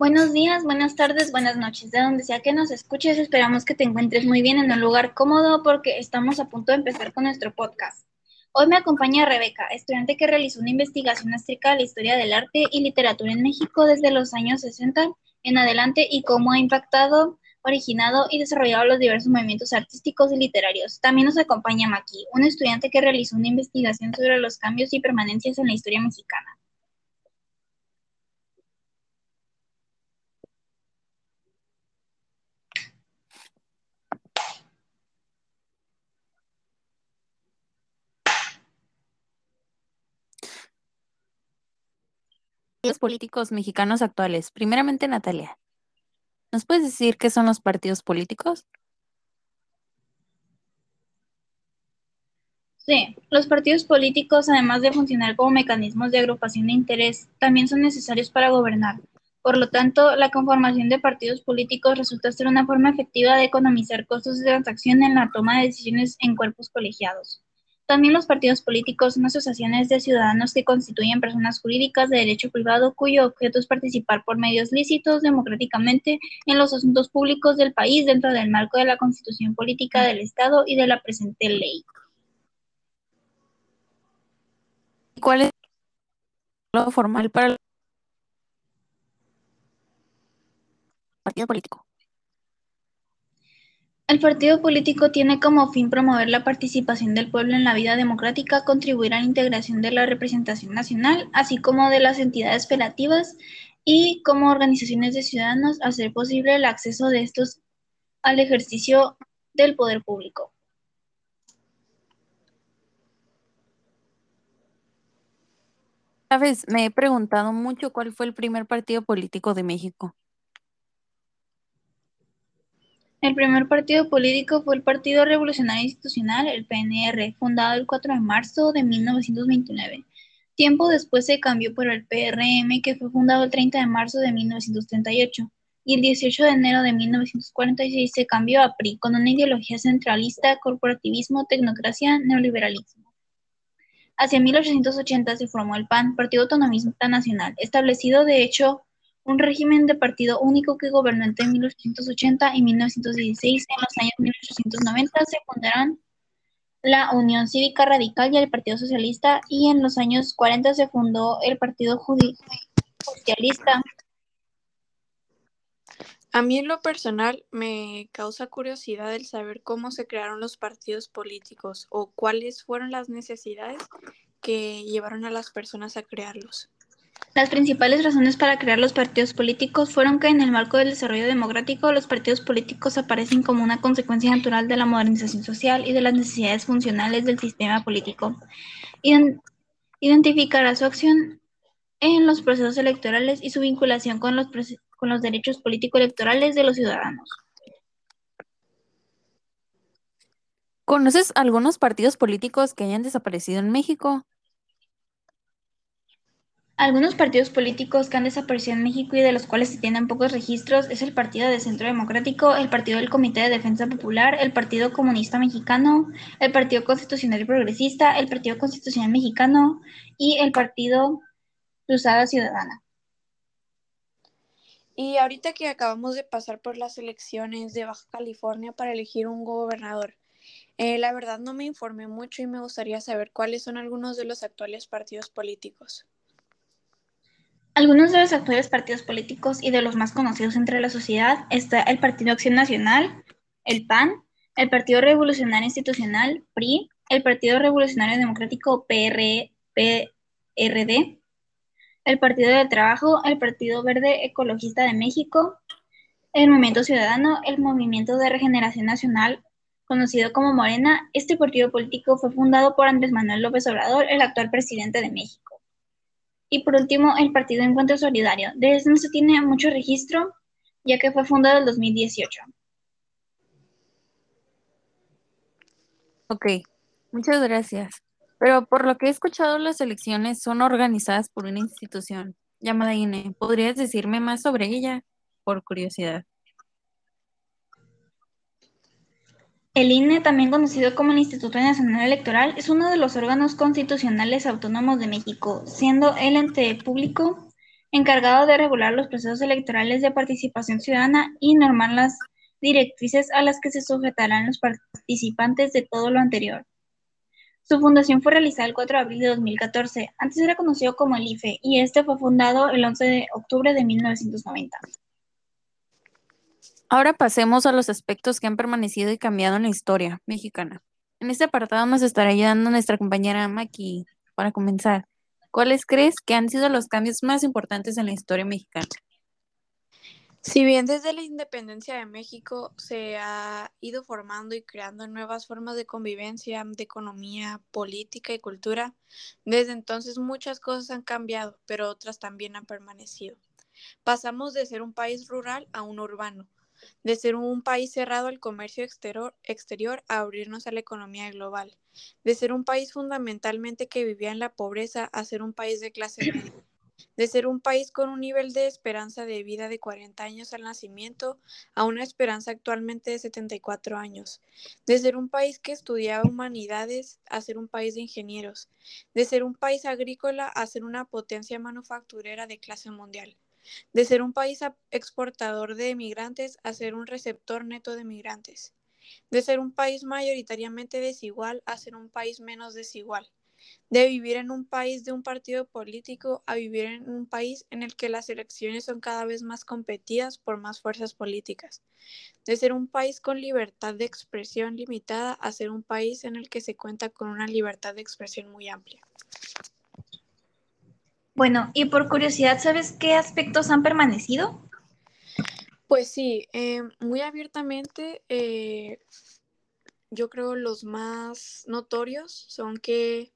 Buenos días, buenas tardes, buenas noches. De donde sea que nos escuches, esperamos que te encuentres muy bien en un lugar cómodo porque estamos a punto de empezar con nuestro podcast. Hoy me acompaña Rebeca, estudiante que realizó una investigación acerca de la historia del arte y literatura en México desde los años 60 en adelante y cómo ha impactado, originado y desarrollado los diversos movimientos artísticos y literarios. También nos acompaña Maki, un estudiante que realizó una investigación sobre los cambios y permanencias en la historia mexicana. Los políticos mexicanos actuales. Primeramente, Natalia, ¿nos puedes decir qué son los partidos políticos? Sí, los partidos políticos, además de funcionar como mecanismos de agrupación de interés, también son necesarios para gobernar. Por lo tanto, la conformación de partidos políticos resulta ser una forma efectiva de economizar costos de transacción en la toma de decisiones en cuerpos colegiados. También los partidos políticos son asociaciones de ciudadanos que constituyen personas jurídicas de derecho privado cuyo objeto es participar por medios lícitos democráticamente en los asuntos públicos del país dentro del marco de la constitución política del Estado y de la presente ley. ¿Cuál es lo formal para el partido político? El partido político tiene como fin promover la participación del pueblo en la vida democrática, contribuir a la integración de la representación nacional, así como de las entidades federativas y como organizaciones de ciudadanos, hacer posible el acceso de estos al ejercicio del poder público. Sabes, me he preguntado mucho cuál fue el primer partido político de México. El primer partido político fue el Partido Revolucionario Institucional, el PNR, fundado el 4 de marzo de 1929. Tiempo después se cambió por el PRM, que fue fundado el 30 de marzo de 1938, y el 18 de enero de 1946 se cambió a PRI, con una ideología centralista, corporativismo, tecnocracia, neoliberalismo. Hacia 1880 se formó el PAN, Partido Autonomista Nacional, establecido de hecho un régimen de partido único que gobernó entre 1880 y 1916. En los años 1890 se fundaron la Unión Cívica Radical y el Partido Socialista y en los años 40 se fundó el Partido Justicialista. A mí en lo personal me causa curiosidad el saber cómo se crearon los partidos políticos o cuáles fueron las necesidades que llevaron a las personas a crearlos. Las principales razones para crear los partidos políticos fueron que en el marco del desarrollo democrático los partidos políticos aparecen como una consecuencia natural de la modernización social y de las necesidades funcionales del sistema político. Identificará su acción en los procesos electorales y su vinculación con los, derechos político-electorales de los ciudadanos. ¿Conoces algunos partidos políticos que hayan desaparecido en México? Algunos partidos políticos que han desaparecido en México y de los cuales se tienen pocos registros es el Partido de Centro Democrático, el Partido del Comité de Defensa Popular, el Partido Comunista Mexicano, el Partido Constitucional Progresista, el Partido Constitucional Mexicano y el Partido Cruzada Ciudadana. Y ahorita que acabamos de pasar por las elecciones de Baja California para elegir un gobernador, eh, la verdad no me informé mucho y me gustaría saber cuáles son algunos de los actuales partidos políticos. Algunos de los actuales partidos políticos y de los más conocidos entre la sociedad está el Partido Acción Nacional, el PAN, el Partido Revolucionario Institucional, PRI, el Partido Revolucionario Democrático, PRD, el Partido del Trabajo, el Partido Verde Ecologista de México, el Movimiento Ciudadano, el Movimiento de Regeneración Nacional, conocido como Morena. Este partido político fue fundado por Andrés Manuel López Obrador, el actual presidente de México. Y por último, el Partido Encuentro Solidario. De este no se tiene mucho registro, ya que fue fundado en 2018. Ok, muchas gracias. Pero por lo que he escuchado, las elecciones son organizadas por una institución llamada INE. ¿Podrías decirme más sobre ella, por curiosidad? El INE, también conocido como el Instituto Nacional Electoral, es uno de los órganos constitucionales autónomos de México, siendo el ente público encargado de regular los procesos electorales de participación ciudadana y normar las directrices a las que se sujetarán los participantes de todo lo anterior. Su fundación fue realizada el 4 de abril de 2014. Antes era conocido como el IFE y este fue fundado el 11 de octubre de 1990. Ahora pasemos a los aspectos que han permanecido y cambiado en la historia mexicana. En este apartado nos estará ayudando nuestra compañera Maki. Para comenzar, ¿cuáles crees que han sido los cambios más importantes en la historia mexicana? Si bien desde la independencia de México se ha ido formando y creando nuevas formas de convivencia, de economía, política y cultura, desde entonces muchas cosas han cambiado, pero otras también han permanecido. Pasamos de ser un país rural a un urbano, de ser un país cerrado al comercio exterior, exterior a abrirnos a la economía global, de ser un país fundamentalmente que vivía en la pobreza a ser un país de clase media de ser un país con un nivel de esperanza de vida de 40 años al nacimiento a una esperanza actualmente de 74 años, de ser un país que estudiaba humanidades a ser un país de ingenieros, de ser un país agrícola a ser una potencia manufacturera de clase mundial, de ser un país exportador de emigrantes a ser un receptor neto de migrantes, de ser un país mayoritariamente desigual a ser un país menos desigual de vivir en un país de un partido político a vivir en un país en el que las elecciones son cada vez más competidas por más fuerzas políticas, de ser un país con libertad de expresión limitada a ser un país en el que se cuenta con una libertad de expresión muy amplia. Bueno, y por curiosidad, ¿sabes qué aspectos han permanecido? Pues sí, eh, muy abiertamente, eh, yo creo los más notorios son que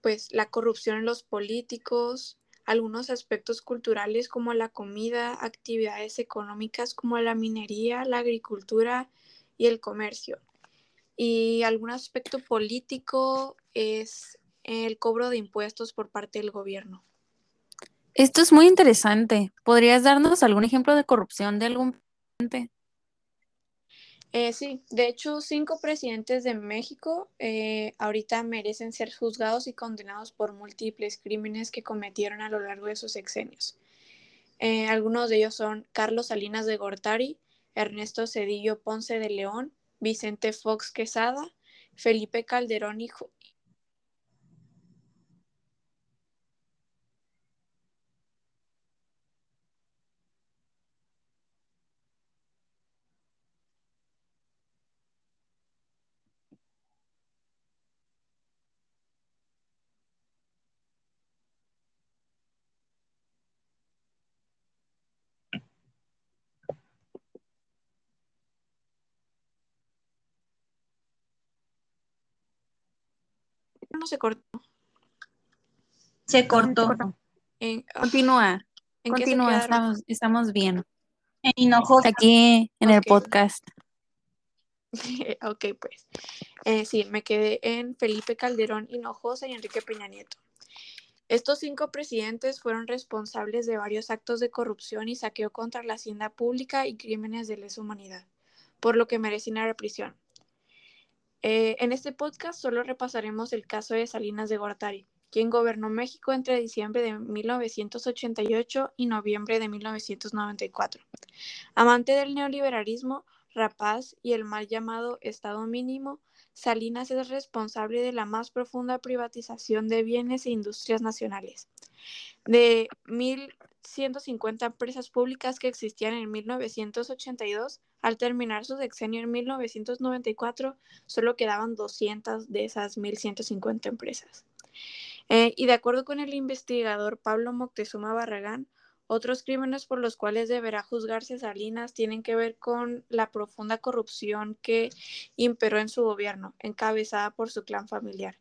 pues la corrupción en los políticos, algunos aspectos culturales como la comida, actividades económicas como la minería, la agricultura y el comercio. Y algún aspecto político es el cobro de impuestos por parte del gobierno. Esto es muy interesante. ¿Podrías darnos algún ejemplo de corrupción de algún presidente? Eh, sí, de hecho, cinco presidentes de México eh, ahorita merecen ser juzgados y condenados por múltiples crímenes que cometieron a lo largo de sus sexenios. Eh, algunos de ellos son Carlos Salinas de Gortari, Ernesto Cedillo Ponce de León, Vicente Fox Quesada, Felipe Calderón y, no se cortó. Se cortó. En- ah, Continúa, ¿en qué se continúa, estamos, estamos bien. En Hinojosa. Aquí en el podcast. ok, pues. Eh, sí, me quedé en Felipe Calderón Hinojosa y Enrique Peña Nieto. Estos cinco presidentes fueron responsables de varios actos de corrupción y saqueo contra la hacienda pública y crímenes de lesa humanidad, por lo que merecen la prisión. Eh, en este podcast solo repasaremos el caso de Salinas de Gortari, quien gobernó México entre diciembre de 1988 y noviembre de 1994. Amante del neoliberalismo, rapaz y el mal llamado Estado mínimo, Salinas es responsable de la más profunda privatización de bienes e industrias nacionales. De 1.150 empresas públicas que existían en 1982, al terminar su sexenio en 1994, solo quedaban 200 de esas 1.150 empresas. Eh, y de acuerdo con el investigador Pablo Moctezuma Barragán, otros crímenes por los cuales deberá juzgarse Salinas tienen que ver con la profunda corrupción que imperó en su gobierno, encabezada por su clan familiar.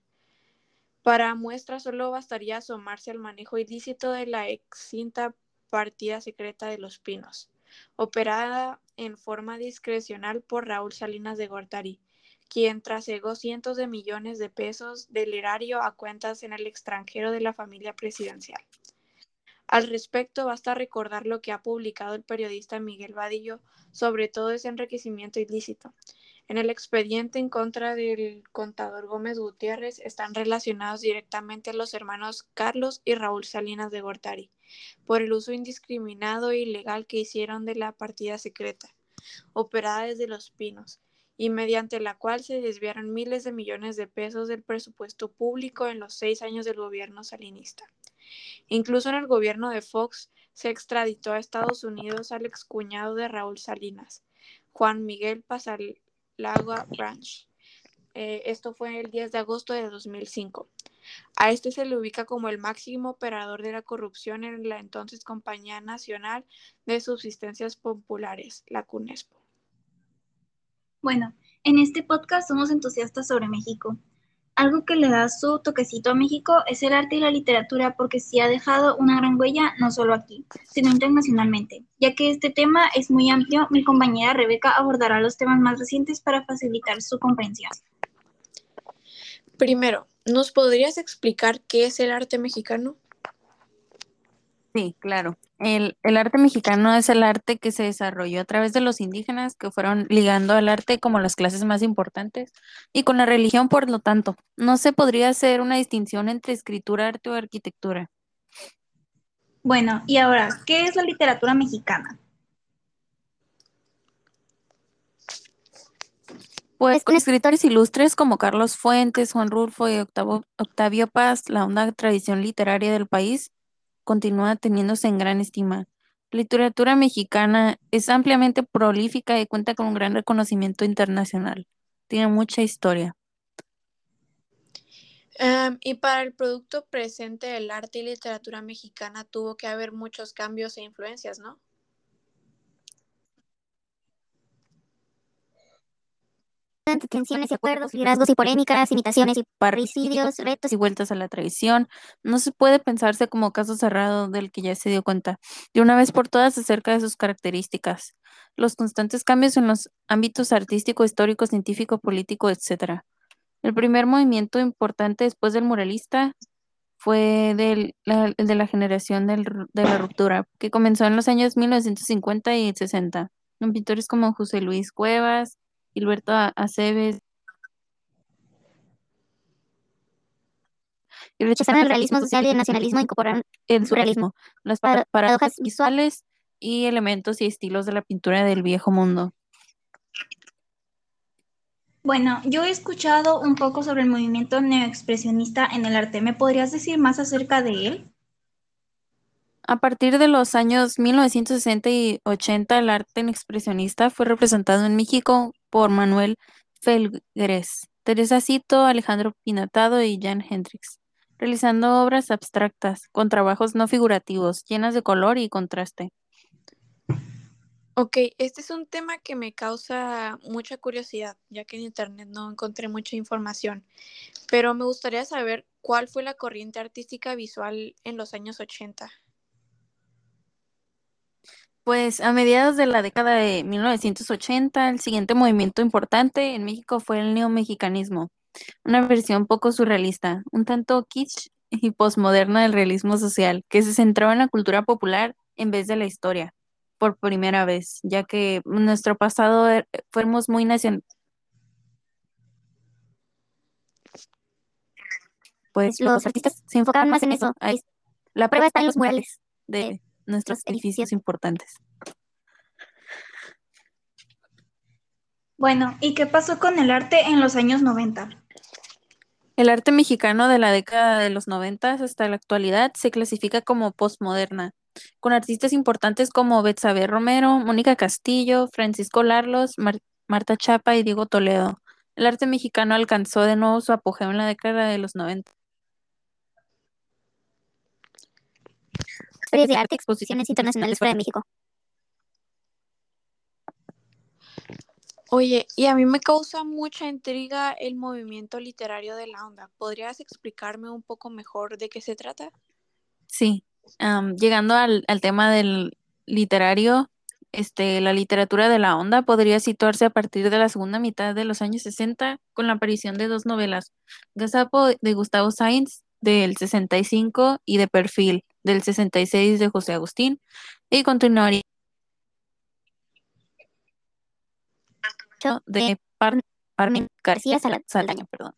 Para muestra solo bastaría asomarse al manejo ilícito de la extinta partida secreta de los Pinos, operada en forma discrecional por Raúl Salinas de Gortari, quien trasegó cientos de millones de pesos del erario a cuentas en el extranjero de la familia presidencial. Al respecto, basta recordar lo que ha publicado el periodista Miguel Vadillo sobre todo ese enriquecimiento ilícito. En el expediente en contra del contador Gómez Gutiérrez están relacionados directamente los hermanos Carlos y Raúl Salinas de Gortari, por el uso indiscriminado e ilegal que hicieron de la partida secreta, operada desde Los Pinos, y mediante la cual se desviaron miles de millones de pesos del presupuesto público en los seis años del gobierno salinista. Incluso en el gobierno de Fox se extraditó a Estados Unidos al excuñado de Raúl Salinas, Juan Miguel Pasalagua Branch. Eh, esto fue el 10 de agosto de 2005. A este se le ubica como el máximo operador de la corrupción en la entonces Compañía Nacional de Subsistencias Populares, la CUNESPO. Bueno, en este podcast somos entusiastas sobre México. Algo que le da su toquecito a México es el arte y la literatura porque sí ha dejado una gran huella no solo aquí, sino internacionalmente. Ya que este tema es muy amplio, mi compañera Rebeca abordará los temas más recientes para facilitar su comprensión. Primero, ¿nos podrías explicar qué es el arte mexicano? Sí, claro. El, el, arte mexicano es el arte que se desarrolló a través de los indígenas que fueron ligando al arte como las clases más importantes y con la religión, por lo tanto, no se podría hacer una distinción entre escritura, arte o arquitectura. Bueno, y ahora, ¿qué es la literatura mexicana? Pues con escritores ilustres como Carlos Fuentes, Juan Rulfo y Octavio, Octavio Paz, la honda tradición literaria del país continúa teniéndose en gran estima. La literatura mexicana es ampliamente prolífica y cuenta con un gran reconocimiento internacional. Tiene mucha historia. Um, y para el producto presente, el arte y literatura mexicana tuvo que haber muchos cambios e influencias, ¿no? Tensiones y acuerdos, liderazgos y polémicas, imitaciones y parricidios, retos y vueltas a la tradición. No se puede pensarse como caso cerrado del que ya se dio cuenta de una vez por todas acerca de sus características, los constantes cambios en los ámbitos artístico, histórico, científico, político, etc. El primer movimiento importante después del muralista fue del, el de la generación de la ruptura, que comenzó en los años 1950 y 60, con pintores como José Luis Cuevas, Gilberto Aceves. Y rechazaron el realismo social y el nacionalismo, incorporaron el surrealismo, las paradojas visuales y elementos y estilos de la pintura del viejo mundo. Bueno, yo he escuchado un poco sobre el movimiento neoexpresionista en el arte. ¿Me podrías decir más acerca de él? A partir de los años 1960 y 80, el arte expresionista fue representado en México por Manuel Felgueres, Teresa Cito, Alejandro Pinatado y Jan Hendrix, realizando obras abstractas con trabajos no figurativos, llenas de color y contraste. Ok, este es un tema que me causa mucha curiosidad, ya que en internet no encontré mucha información, pero me gustaría saber cuál fue la corriente artística visual en los años 80. Pues a mediados de la década de 1980, el siguiente movimiento importante en México fue el neomexicanismo, una versión poco surrealista, un tanto kitsch y posmoderna del realismo social, que se centraba en la cultura popular en vez de la historia, por primera vez, ya que nuestro pasado er, fuimos muy nacional. Pues los artistas se enfocaban más en eso. Ahí, la prueba está en los murales de nuestros edificios importantes. Bueno, ¿y qué pasó con el arte en los años 90? El arte mexicano de la década de los 90 hasta la actualidad se clasifica como postmoderna, con artistas importantes como Betsabe Romero, Mónica Castillo, Francisco Larlos, Marta Chapa y Diego Toledo. El arte mexicano alcanzó de nuevo su apogeo en la década de los 90. Ferias de arte, exposiciones internacionales fuera de México. Oye, y a mí me causa mucha intriga el movimiento literario de la onda. ¿Podrías explicarme un poco mejor de qué se trata? Sí, llegando al, al, tema del literario, este, la literatura de la onda podría situarse a partir de la segunda mitad de los años 60 con la aparición de dos novelas, Gazapo de Gustavo Sainz del 65 y de Perfil del 66 de José Agustín y continuaría de Parme García Saldaña, perdón.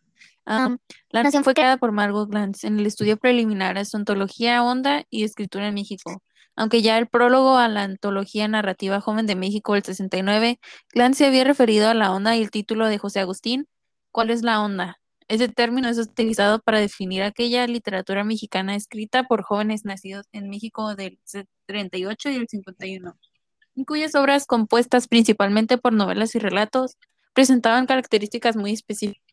Um, la nación fue creada por Margot Glantz en el estudio preliminar a su antología Onda y Escritura en México. Aunque ya el prólogo a la antología narrativa Joven de México del 69, Glantz se había referido a la onda y el título de José Agustín, ¿Cuál es la onda? Ese término es utilizado para definir aquella literatura mexicana escrita por jóvenes nacidos en México del 38 y el 51, en cuyas obras, compuestas principalmente por novelas y relatos, presentaban características muy específicas.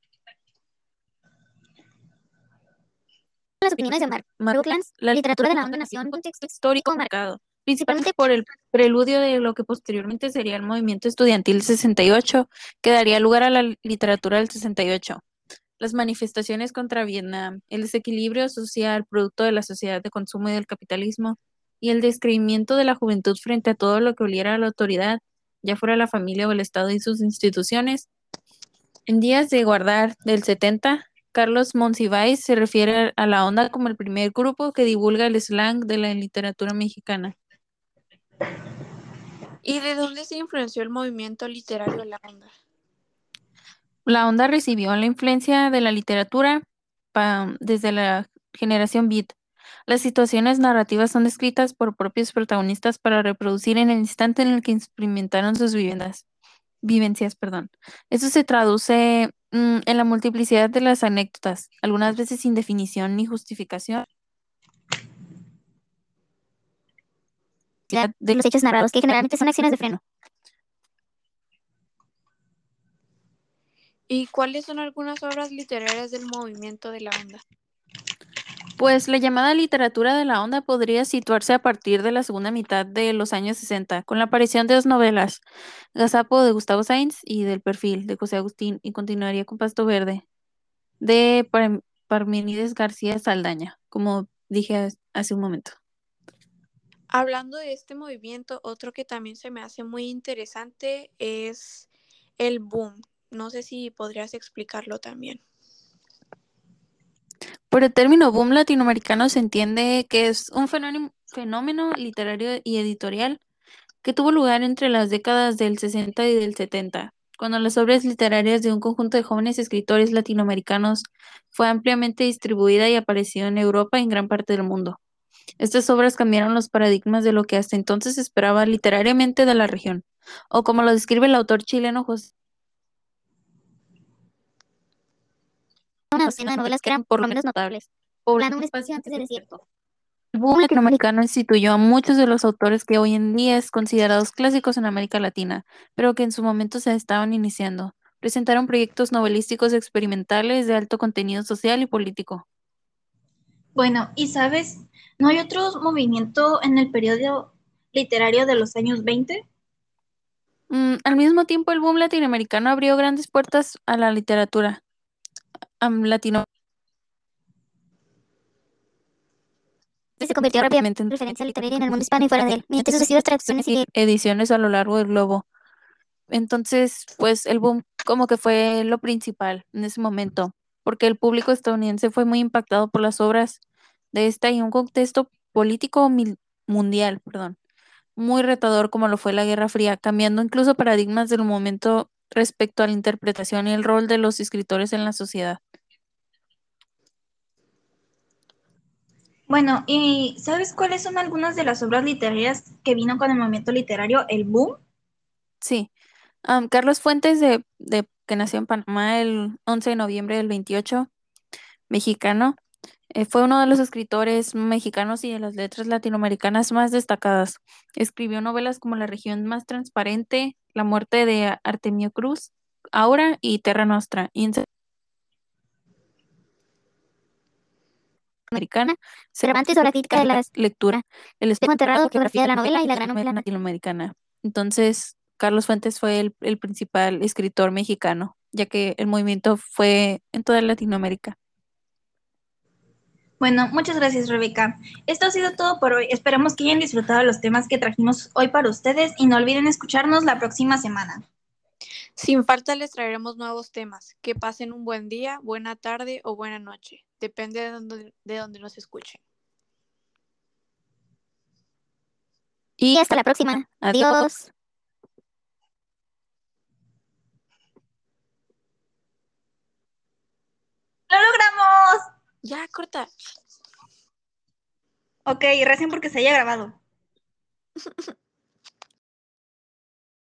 Las opiniones de Mar Margot Glantz, la literatura de la onda nació en un contexto histórico marcado, principalmente por el preludio de lo que posteriormente sería el movimiento estudiantil 68, que daría lugar a la literatura del 68. Las manifestaciones contra Vietnam, el desequilibrio social producto de la sociedad de consumo y del capitalismo, y el descreimiento de la juventud frente a todo lo que oliera a la autoridad, ya fuera la familia o el Estado y sus instituciones. En días de guardar del 70, Carlos Monsiváis se refiere a la onda como el primer grupo que divulga el slang de la literatura mexicana. ¿Y de dónde se influenció el movimiento literario La Onda? La onda recibió la influencia de la literatura desde la generación beat. Las situaciones narrativas son descritas por propios protagonistas para reproducir en el instante en el que experimentaron sus viviendas, vivencias. Perdón. Eso se traduce mm, en la multiplicidad de las anécdotas, algunas veces sin definición ni justificación. de los hechos narrados, que generalmente son acciones de freno. ¿Y cuáles son algunas obras literarias del movimiento de la onda? Pues la llamada literatura de la onda podría situarse a partir de la segunda mitad de los años 60, con la aparición de dos novelas, Gazapo de Gustavo Sainz y Del Perfil de José Agustín, y continuaría con Pasto Verde de Parmenides García Saldaña, como dije hace un momento. Hablando de este movimiento, otro que también se me hace muy interesante es el boom. No sé si podrías explicarlo también. Por el término boom latinoamericano se entiende que es un fenómeno, literario y editorial que tuvo lugar entre las décadas del 60 y del 70, cuando las obras literarias de un conjunto de jóvenes escritores latinoamericanos fue ampliamente distribuida y apareció en Europa y en gran parte del mundo. Estas obras cambiaron los paradigmas de lo que hasta entonces esperaba literariamente de la región, o como lo describe el autor chileno José. Una docena de novelas que eran por lo menos notables, poblando un espacio antes del desierto. El boom latinoamericano instituyó a muchos de los autores que hoy en día es considerados clásicos en América Latina, pero que en su momento se estaban iniciando. Presentaron proyectos novelísticos experimentales de alto contenido social y político. Bueno, y sabes, ¿no hay otro movimiento en el periodo literario de los años 20? Mm, al mismo tiempo, el boom latinoamericano abrió grandes puertas a la literatura latino. Se convirtió rápidamente en referencia literaria en el mundo hispano y fuera de él, mediante sucesivas traducciones y ediciones a lo largo del globo. Entonces, pues el boom como que fue lo principal en ese momento, porque el público estadounidense fue muy impactado por las obras de esta y un contexto político mundial, perdón, muy retador como lo fue la Guerra Fría, cambiando incluso paradigmas del momento respecto a la interpretación y el rol de los escritores en la sociedad. Bueno, ¿y sabes cuáles son algunas de las obras literarias que vino con el movimiento literario, el boom? Sí. Carlos Fuentes, de, de, que nació en Panamá el 11 de noviembre del 28, mexicano, eh, fue uno de los escritores mexicanos y de las letras latinoamericanas más destacadas. Escribió novelas como La región más transparente, La muerte de Artemio Cruz, Aura y Terra Nostra. Americana, Cervantes sobre la crítica de la lectura, El espejo enterrado, geografía de la novela y la gran novela latinoamericana. Entonces, Carlos Fuentes fue el, el principal escritor mexicano, ya que el movimiento fue en toda Latinoamérica. Bueno, muchas gracias Rebeca. Esto ha sido todo por hoy. Esperamos que hayan disfrutado los temas que trajimos hoy para ustedes y no olviden escucharnos la próxima semana. Sin falta les traeremos nuevos temas. Que pasen un buen día, buena tarde o buena noche. Depende de donde, de donde nos escuchen. Y hasta la próxima. Adiós. ¡Lo logramos! Ya, corta. Ok, recién porque se haya grabado.